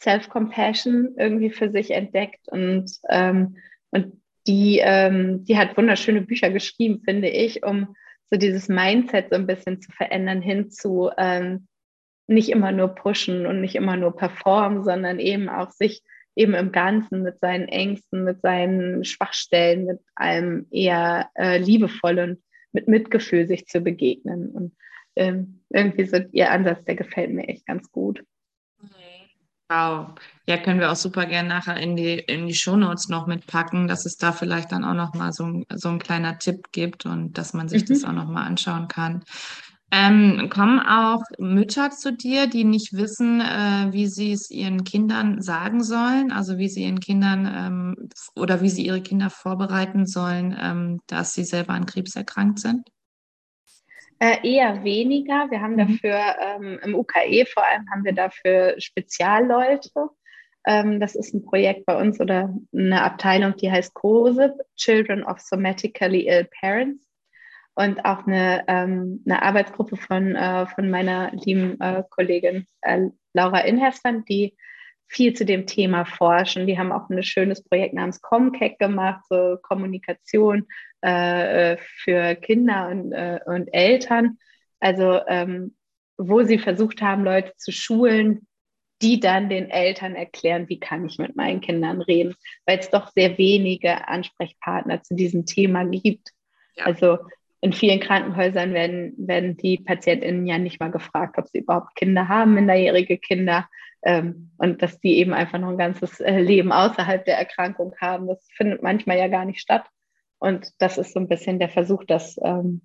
Self-Compassion irgendwie für sich entdeckt und, ähm, und die, ähm, die hat wunderschöne Bücher geschrieben, finde ich, um so dieses Mindset so ein bisschen zu verändern hin zu ähm, nicht immer nur pushen und nicht immer nur performen, sondern eben auch sich eben im Ganzen mit seinen Ängsten, mit seinen Schwachstellen, mit allem eher äh, liebevoll und mit Mitgefühl sich zu begegnen. Und ähm, irgendwie so ihr Ansatz, der gefällt mir echt ganz gut. Wow. Ja, können wir auch super gerne nachher in die, in die Shownotes noch mitpacken, dass es da vielleicht dann auch nochmal so, so ein kleiner Tipp gibt und dass man sich mhm. das auch nochmal anschauen kann. Ähm, kommen auch Mütter zu dir, die nicht wissen, äh, wie sie es ihren Kindern sagen sollen, also wie sie ihren Kindern ähm, oder wie sie ihre Kinder vorbereiten sollen, ähm, dass sie selber an Krebs erkrankt sind? Äh, eher weniger. Wir haben mhm. dafür ähm, im UKE vor allem haben wir dafür Spezialleute. Ähm, das ist ein Projekt bei uns oder eine Abteilung, die heißt COSIP, Children of Somatically Ill Parents. Und auch eine, ähm, eine Arbeitsgruppe von, äh, von meiner lieben äh, Kollegin äh, Laura Inhersland, die viel zu dem Thema forschen. Die haben auch ein schönes Projekt namens Comcake gemacht, so Kommunikation äh, für Kinder und, äh, und Eltern. Also ähm, wo sie versucht haben, Leute zu schulen, die dann den Eltern erklären, wie kann ich mit meinen Kindern reden, weil es doch sehr wenige Ansprechpartner zu diesem Thema gibt. Ja. Also in vielen Krankenhäusern werden, werden die PatientInnen ja nicht mal gefragt, ob sie überhaupt Kinder haben, minderjährige Kinder. Ähm, und dass die eben einfach noch ein ganzes äh, Leben außerhalb der Erkrankung haben. Das findet manchmal ja gar nicht statt. Und das ist so ein bisschen der Versuch, das, ähm,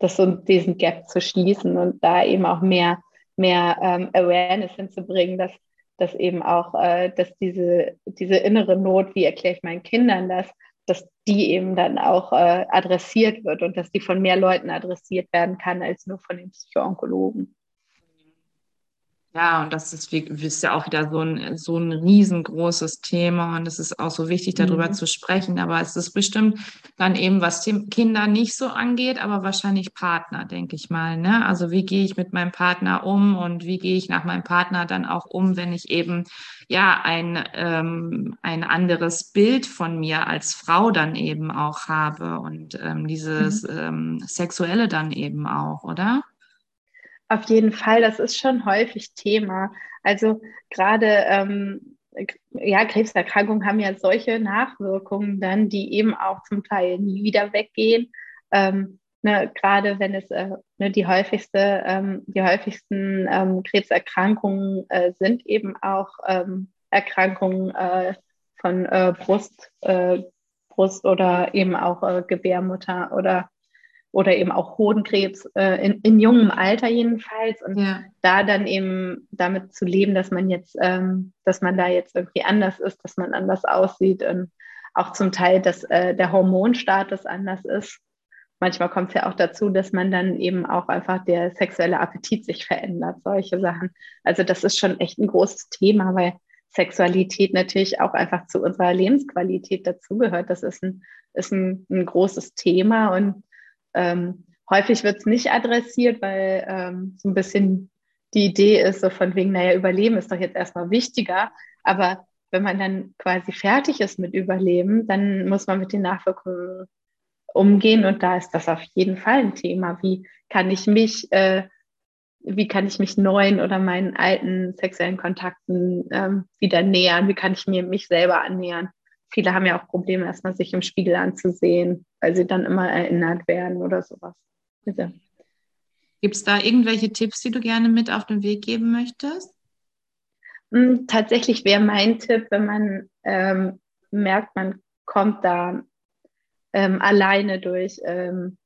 das so diesen Gap zu schließen und da eben auch mehr, mehr ähm, Awareness hinzubringen, dass, dass eben auch, äh, dass diese, diese innere Not, wie erkläre ich meinen Kindern das, dass die eben dann auch äh, adressiert wird und dass die von mehr Leuten adressiert werden kann als nur von den Psychoonkologen. Ja, und das ist, wie, ist ja auch wieder so ein, so ein riesengroßes Thema und es ist auch so wichtig, darüber mhm. zu sprechen. Aber es ist bestimmt dann eben, was Kinder nicht so angeht, aber wahrscheinlich Partner, denke ich mal. Ne? Also wie gehe ich mit meinem Partner um und wie gehe ich nach meinem Partner dann auch um, wenn ich eben ja ein, ähm, ein anderes Bild von mir als Frau dann eben auch habe und ähm, dieses mhm. ähm, Sexuelle dann eben auch, oder? Auf jeden Fall, das ist schon häufig Thema. Also gerade ähm, ja, Krebserkrankungen haben ja solche Nachwirkungen dann, die eben auch zum Teil nie wieder weggehen. Ähm, ne, gerade wenn es äh, ne, die häufigste, ähm, die häufigsten ähm, Krebserkrankungen äh, sind eben auch ähm, Erkrankungen äh, von äh, Brust, äh, Brust oder eben auch äh, Gebärmutter oder oder eben auch Hodenkrebs äh, in, in jungem Alter jedenfalls und ja. da dann eben damit zu leben, dass man jetzt, ähm, dass man da jetzt irgendwie anders ist, dass man anders aussieht und auch zum Teil, dass äh, der Hormonstatus anders ist. Manchmal kommt es ja auch dazu, dass man dann eben auch einfach der sexuelle Appetit sich verändert, solche Sachen. Also das ist schon echt ein großes Thema, weil Sexualität natürlich auch einfach zu unserer Lebensqualität dazugehört. Das ist ein, ist ein, ein großes Thema und ähm, häufig wird es nicht adressiert, weil ähm, so ein bisschen die Idee ist, so von wegen, naja, Überleben ist doch jetzt erstmal wichtiger. Aber wenn man dann quasi fertig ist mit Überleben, dann muss man mit den Nachwirkungen umgehen. Und da ist das auf jeden Fall ein Thema. Wie kann ich mich, äh, wie kann ich mich neuen oder meinen alten sexuellen Kontakten ähm, wieder nähern? Wie kann ich mir mich selber annähern? viele haben ja auch Probleme, erstmal sich im Spiegel anzusehen, weil sie dann immer erinnert werden oder sowas. Bitte. Gibt es da irgendwelche Tipps, die du gerne mit auf den Weg geben möchtest? Hm, tatsächlich wäre mein Tipp, wenn man ähm, merkt, man kommt da ähm, alleine durch ähm,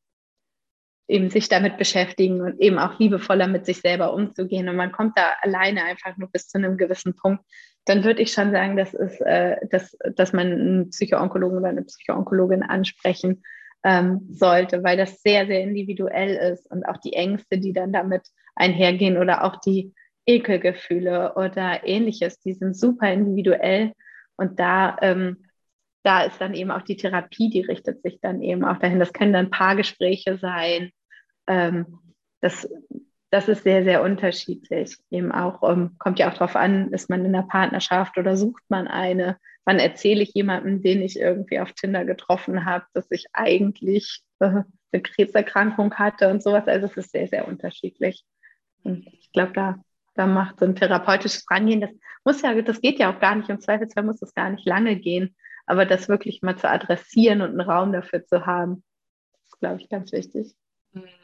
eben sich damit beschäftigen und eben auch liebevoller mit sich selber umzugehen. Und man kommt da alleine einfach nur bis zu einem gewissen Punkt, dann würde ich schon sagen, dass, ist, äh, dass, dass man einen Psychoonkologen oder eine Psychoonkologin ansprechen ähm, sollte, weil das sehr, sehr individuell ist und auch die Ängste, die dann damit einhergehen oder auch die Ekelgefühle oder ähnliches, die sind super individuell und da, ähm, da ist dann eben auch die Therapie, die richtet sich dann eben auch dahin. Das können dann Paargespräche sein. Ähm, das das ist sehr, sehr unterschiedlich. Eben auch, ähm, kommt ja auch darauf an, ist man in einer Partnerschaft oder sucht man eine? Wann erzähle ich jemandem, den ich irgendwie auf Tinder getroffen habe, dass ich eigentlich äh, eine Krebserkrankung hatte und sowas? Also es ist sehr, sehr unterschiedlich. Und ich glaube, da, da macht so ein therapeutisches Rangehen, das muss ja, das geht ja auch gar nicht, im Zweifelsfall muss das gar nicht lange gehen, aber das wirklich mal zu adressieren und einen Raum dafür zu haben, ist, glaube ich, ganz wichtig. Mhm.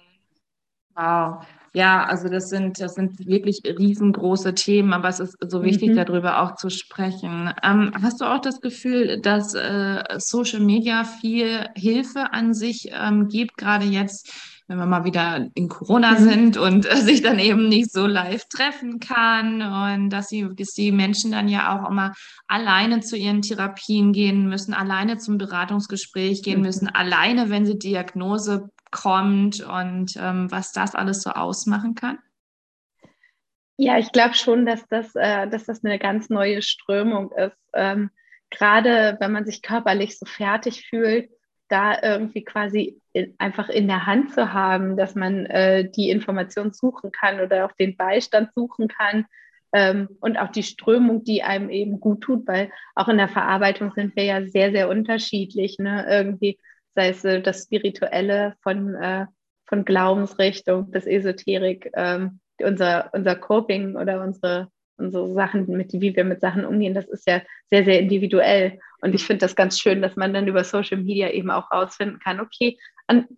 Wow. Ja, also das sind, das sind wirklich riesengroße Themen, aber es ist so wichtig, mhm. darüber auch zu sprechen. Ähm, hast du auch das Gefühl, dass äh, Social Media viel Hilfe an sich ähm, gibt, gerade jetzt, wenn wir mal wieder in Corona mhm. sind und äh, sich dann eben nicht so live treffen kann und dass, sie, dass die Menschen dann ja auch immer alleine zu ihren Therapien gehen müssen, alleine zum Beratungsgespräch gehen mhm. müssen, alleine, wenn sie Diagnose kommt und ähm, was das alles so ausmachen kann? Ja, ich glaube schon, dass das, äh, dass das eine ganz neue Strömung ist. Ähm, Gerade wenn man sich körperlich so fertig fühlt, da irgendwie quasi in, einfach in der Hand zu haben, dass man äh, die Information suchen kann oder auch den Beistand suchen kann ähm, und auch die Strömung, die einem eben gut tut, weil auch in der Verarbeitung sind wir ja sehr, sehr unterschiedlich. Ne? Irgendwie sei es äh, das Spirituelle von, äh, von Glaubensrichtung bis Esoterik, ähm, unser, unser Coping oder unsere, unsere Sachen, mit, wie wir mit Sachen umgehen, das ist ja sehr, sehr individuell. Und ich finde das ganz schön, dass man dann über Social Media eben auch rausfinden kann, okay, an,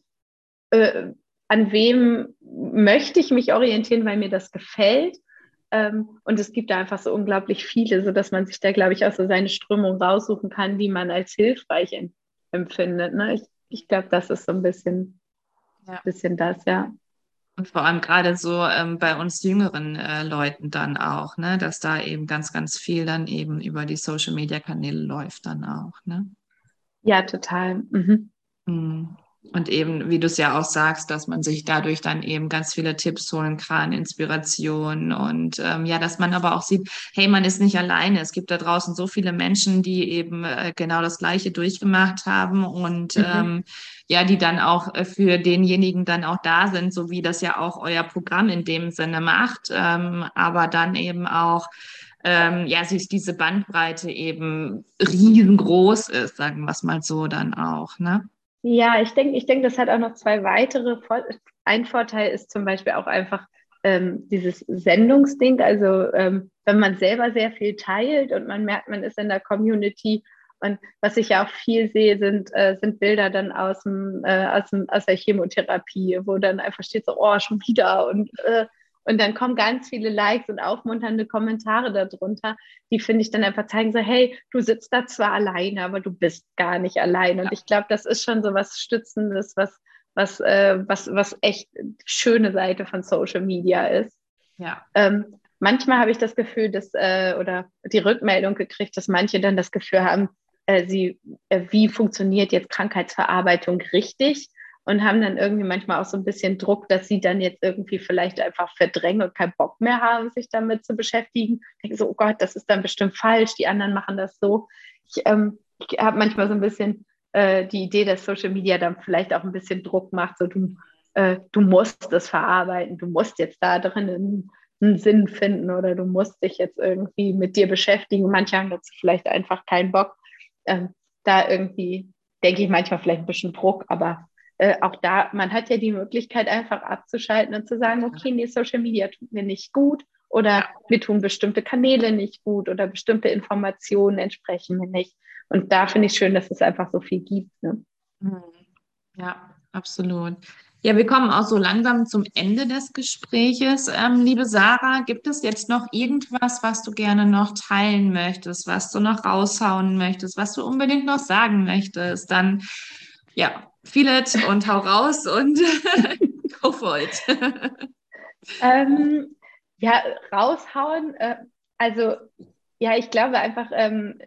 äh, an wem möchte ich mich orientieren, weil mir das gefällt. Ähm, und es gibt da einfach so unglaublich viele, sodass man sich da, glaube ich, auch so seine Strömung raussuchen kann, die man als hilfreich empfindet. Ne? Ich, ich glaube, das ist so ein bisschen, ja. bisschen das, ja. Und vor allem gerade so ähm, bei uns jüngeren äh, Leuten dann auch, ne, dass da eben ganz, ganz viel dann eben über die Social Media Kanäle läuft dann auch, ne? Ja, total. Mhm. Mhm. Und eben, wie du es ja auch sagst, dass man sich dadurch dann eben ganz viele Tipps holen kann, Inspiration und ähm, ja, dass man aber auch sieht, hey, man ist nicht alleine. Es gibt da draußen so viele Menschen, die eben äh, genau das Gleiche durchgemacht haben und mhm. ähm, ja, die dann auch äh, für denjenigen dann auch da sind, so wie das ja auch euer Programm in dem Sinne macht, ähm, aber dann eben auch ähm, ja, sich diese Bandbreite eben riesengroß ist, sagen wir es mal so dann auch, ne? Ja, ich denke, ich denke, das hat auch noch zwei weitere. Vor ein Vorteil ist zum Beispiel auch einfach, ähm, dieses Sendungsding, also ähm, wenn man selber sehr viel teilt und man merkt, man ist in der Community. Und was ich ja auch viel sehe, sind, äh, sind Bilder dann aus, dem, äh, aus, dem, aus der Chemotherapie, wo dann einfach steht so, oh, schon wieder. Und, äh, und dann kommen ganz viele Likes und aufmunternde Kommentare darunter, die finde ich dann einfach zeigen so, hey, du sitzt da zwar alleine, aber du bist gar nicht allein. Und ja. ich glaube, das ist schon so was Stützendes, was, was, äh, was, was echt schöne Seite von Social Media ist. Ja. Ähm, manchmal habe ich das Gefühl, dass, äh, oder die Rückmeldung gekriegt, dass manche dann das Gefühl haben, äh, sie, äh, wie funktioniert jetzt Krankheitsverarbeitung richtig? Und haben dann irgendwie manchmal auch so ein bisschen Druck, dass sie dann jetzt irgendwie vielleicht einfach verdrängen und keinen Bock mehr haben, sich damit zu beschäftigen. Ich denke so, oh Gott, das ist dann bestimmt falsch, die anderen machen das so. Ich, ähm, ich habe manchmal so ein bisschen äh, die Idee, dass Social Media dann vielleicht auch ein bisschen Druck macht, so du, äh, du musst es verarbeiten, du musst jetzt da drin einen, einen, Sinn finden oder du musst dich jetzt irgendwie mit dir beschäftigen. Manche haben dazu vielleicht einfach keinen Bock. Ähm, da irgendwie denke ich manchmal vielleicht ein bisschen Druck, aber äh, auch da, man hat ja die Möglichkeit, einfach abzuschalten und zu sagen, okay, nee, Social Media tut mir nicht gut oder mir tun bestimmte Kanäle nicht gut oder bestimmte Informationen entsprechen mir nicht. Und da finde ich schön, dass es einfach so viel gibt. Ne? Mhm. Ja, absolut. Ja, wir kommen auch so langsam zum Ende des Gespräches. Ähm, liebe Sarah, gibt es jetzt noch irgendwas, was du gerne noch teilen möchtest, was du noch raushauen möchtest, was du unbedingt noch sagen möchtest? Dann, ja, feel it und hau raus und go for it. ähm, ja, raushauen. Äh, also, ja, ich glaube einfach, ähm,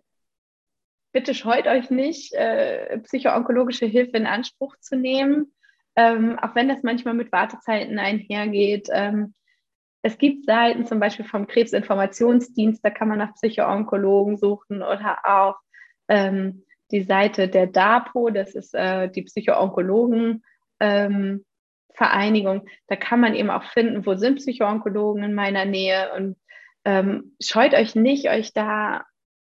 bitte scheut euch nicht, äh, psychoonkologische Hilfe in Anspruch zu nehmen, ähm, auch wenn das manchmal mit Wartezeiten einhergeht. Ähm, es gibt Seiten zum Beispiel vom Krebsinformationsdienst, da kann man nach Psychoonkologen suchen oder auch ähm, die Seite der DAPO, das ist äh, die Psychoonkologen. Ähm, da kann man eben auch finden, wo sind Psychoonkologen in meiner Nähe und ähm, scheut euch nicht, euch da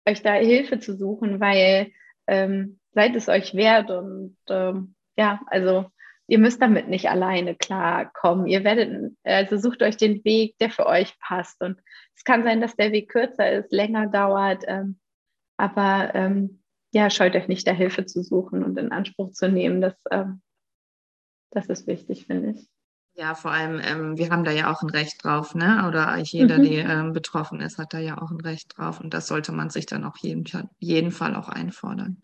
euch da Hilfe zu suchen, weil ähm, seid es euch wert und ähm, ja, also ihr müsst damit nicht alleine klarkommen. Ihr werdet, also sucht euch den Weg, der für euch passt. Und es kann sein, dass der Weg kürzer ist, länger dauert, ähm, aber ähm, ja, scheut euch nicht, da Hilfe zu suchen und in Anspruch zu nehmen. Das, ähm, das ist wichtig, finde ich. Ja, vor allem, ähm, wir haben da ja auch ein Recht drauf, ne? Oder jeder, mhm. der ähm, betroffen ist, hat da ja auch ein Recht drauf. Und das sollte man sich dann auch jeden, jeden Fall auch einfordern.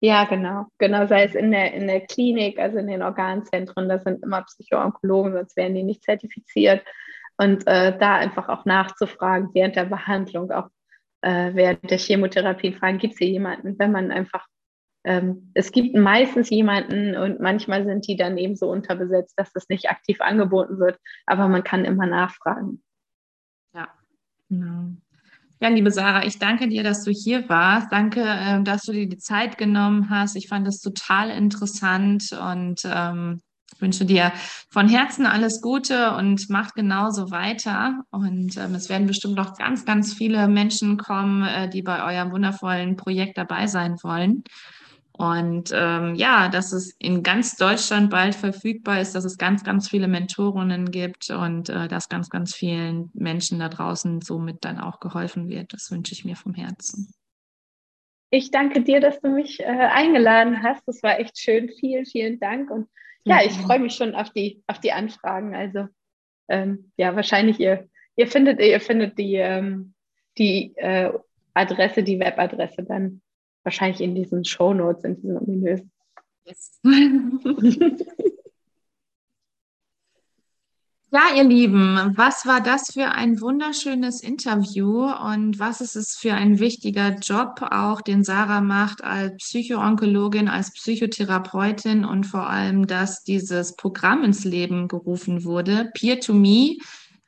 Ja, genau. Genau, sei es in der, in der Klinik, also in den Organzentren, da sind immer Psychoonkologen, sonst wären die nicht zertifiziert. Und äh, da einfach auch nachzufragen während der Behandlung, auch äh, während der Chemotherapie, fragen, gibt es hier jemanden, wenn man einfach ähm, es gibt meistens jemanden und manchmal sind die dann eben so unterbesetzt, dass das nicht aktiv angeboten wird, aber man kann immer nachfragen. Ja, genau. Ja, liebe Sarah, ich danke dir, dass du hier warst. Danke, ähm, dass du dir die Zeit genommen hast. Ich fand das total interessant und ähm, wünsche dir von Herzen alles Gute und mach genauso weiter. Und ähm, es werden bestimmt noch ganz, ganz viele Menschen kommen, äh, die bei eurem wundervollen Projekt dabei sein wollen. Und ähm, ja, dass es in ganz Deutschland bald verfügbar ist, dass es ganz, ganz viele Mentorinnen gibt und äh, dass ganz, ganz vielen Menschen da draußen somit dann auch geholfen wird. Das wünsche ich mir vom Herzen. Ich danke dir, dass du mich äh, eingeladen hast. Das war echt schön. Vielen, vielen Dank. Und ja, ich freue mich schon auf die, auf die Anfragen. Also ähm, ja, wahrscheinlich ihr, ihr findet, ihr findet die, ähm, die äh, Adresse, die Webadresse dann wahrscheinlich in diesen Shownotes, in diesen ominösen. Yes. Ja, ihr Lieben, was war das für ein wunderschönes Interview und was ist es für ein wichtiger Job auch, den Sarah macht als Psychoonkologin, als Psychotherapeutin und vor allem, dass dieses Programm ins Leben gerufen wurde, Peer to Me,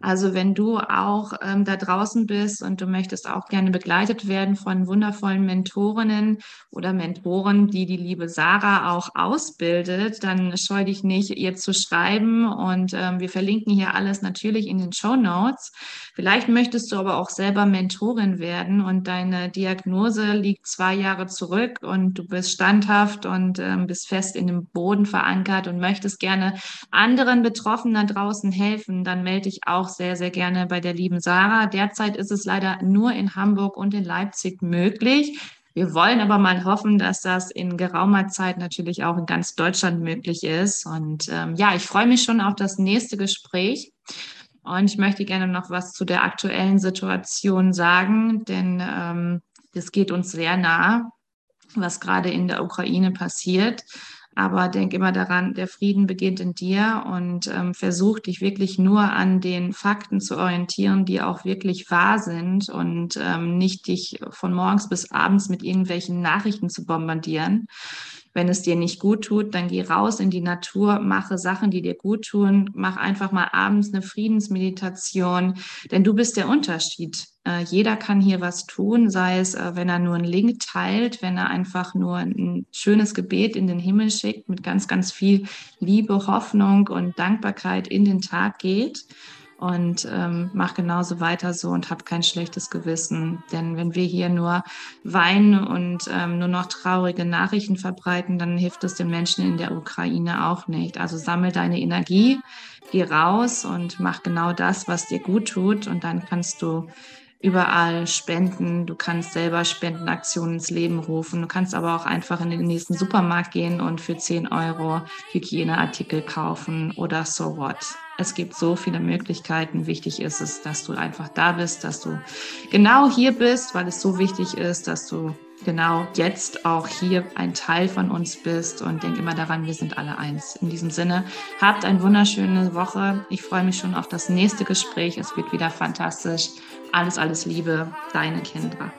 Also wenn du auch ähm, da draußen bist und du möchtest auch gerne begleitet werden von wundervollen Mentorinnen oder Mentoren, die die liebe Sarah auch ausbildet, dann scheu dich nicht, ihr zu schreiben. Und ähm, wir verlinken hier alles natürlich in den Show Notes. Vielleicht möchtest du aber auch selber Mentorin werden und deine Diagnose liegt zwei Jahre zurück und du bist standhaft und ähm, bist fest in dem Boden verankert und möchtest gerne anderen Betroffenen da draußen helfen, dann melde dich auch auch sehr, sehr gerne bei der lieben Sarah. Derzeit ist es leider nur in Hamburg und in Leipzig möglich. Wir wollen aber mal hoffen, dass das in geraumer Zeit natürlich auch in ganz Deutschland möglich ist. Und ähm, ja, ich freue mich schon auf das nächste Gespräch. Und ich möchte gerne noch was zu der aktuellen Situation sagen, denn ähm, geht uns sehr nah, was gerade in der Ukraine passiert. Aber denk immer daran, der Frieden beginnt in dir und ähm, versuch dich wirklich nur an den Fakten zu orientieren, die auch wirklich wahr sind und ähm, nicht dich von morgens bis abends mit irgendwelchen Nachrichten zu bombardieren. Wenn es dir nicht gut tut, dann geh raus in die Natur, mache Sachen, die dir gut tun, mach einfach mal abends eine Friedensmeditation, denn du bist der Unterschied. Äh, jeder kann hier was tun, sei es, äh, wenn er nur einen Link teilt, wenn er einfach nur ein schönes Gebet in den Himmel schickt, mit ganz, ganz viel Liebe, Hoffnung und Dankbarkeit in den Tag geht und ähm, mach genauso weiter so und hab kein schlechtes Gewissen. Denn wenn wir hier nur weinen und ähm, nur noch traurige Nachrichten verbreiten, dann hilft es den Menschen in der Ukraine auch nicht. Also sammel deine Energie, geh raus und mach genau das, was dir gut tut und dann kannst du überall spenden. Du kannst selber Spendenaktionen ins Leben rufen. Du kannst aber auch einfach in den nächsten Supermarkt gehen und für 10 Euro Hygieneartikel kaufen oder so what. Es gibt so viele Möglichkeiten. Wichtig ist es, dass du einfach da bist, dass du genau hier bist, weil es so wichtig ist, dass du genau jetzt auch hier ein Teil von uns bist und denk immer daran, wir sind alle eins. In diesem Sinne, habt eine wunderschöne Woche. Ich freue mich schon auf das nächste Gespräch. Es wird wieder fantastisch. Alles, alles Liebe, deine Kendra.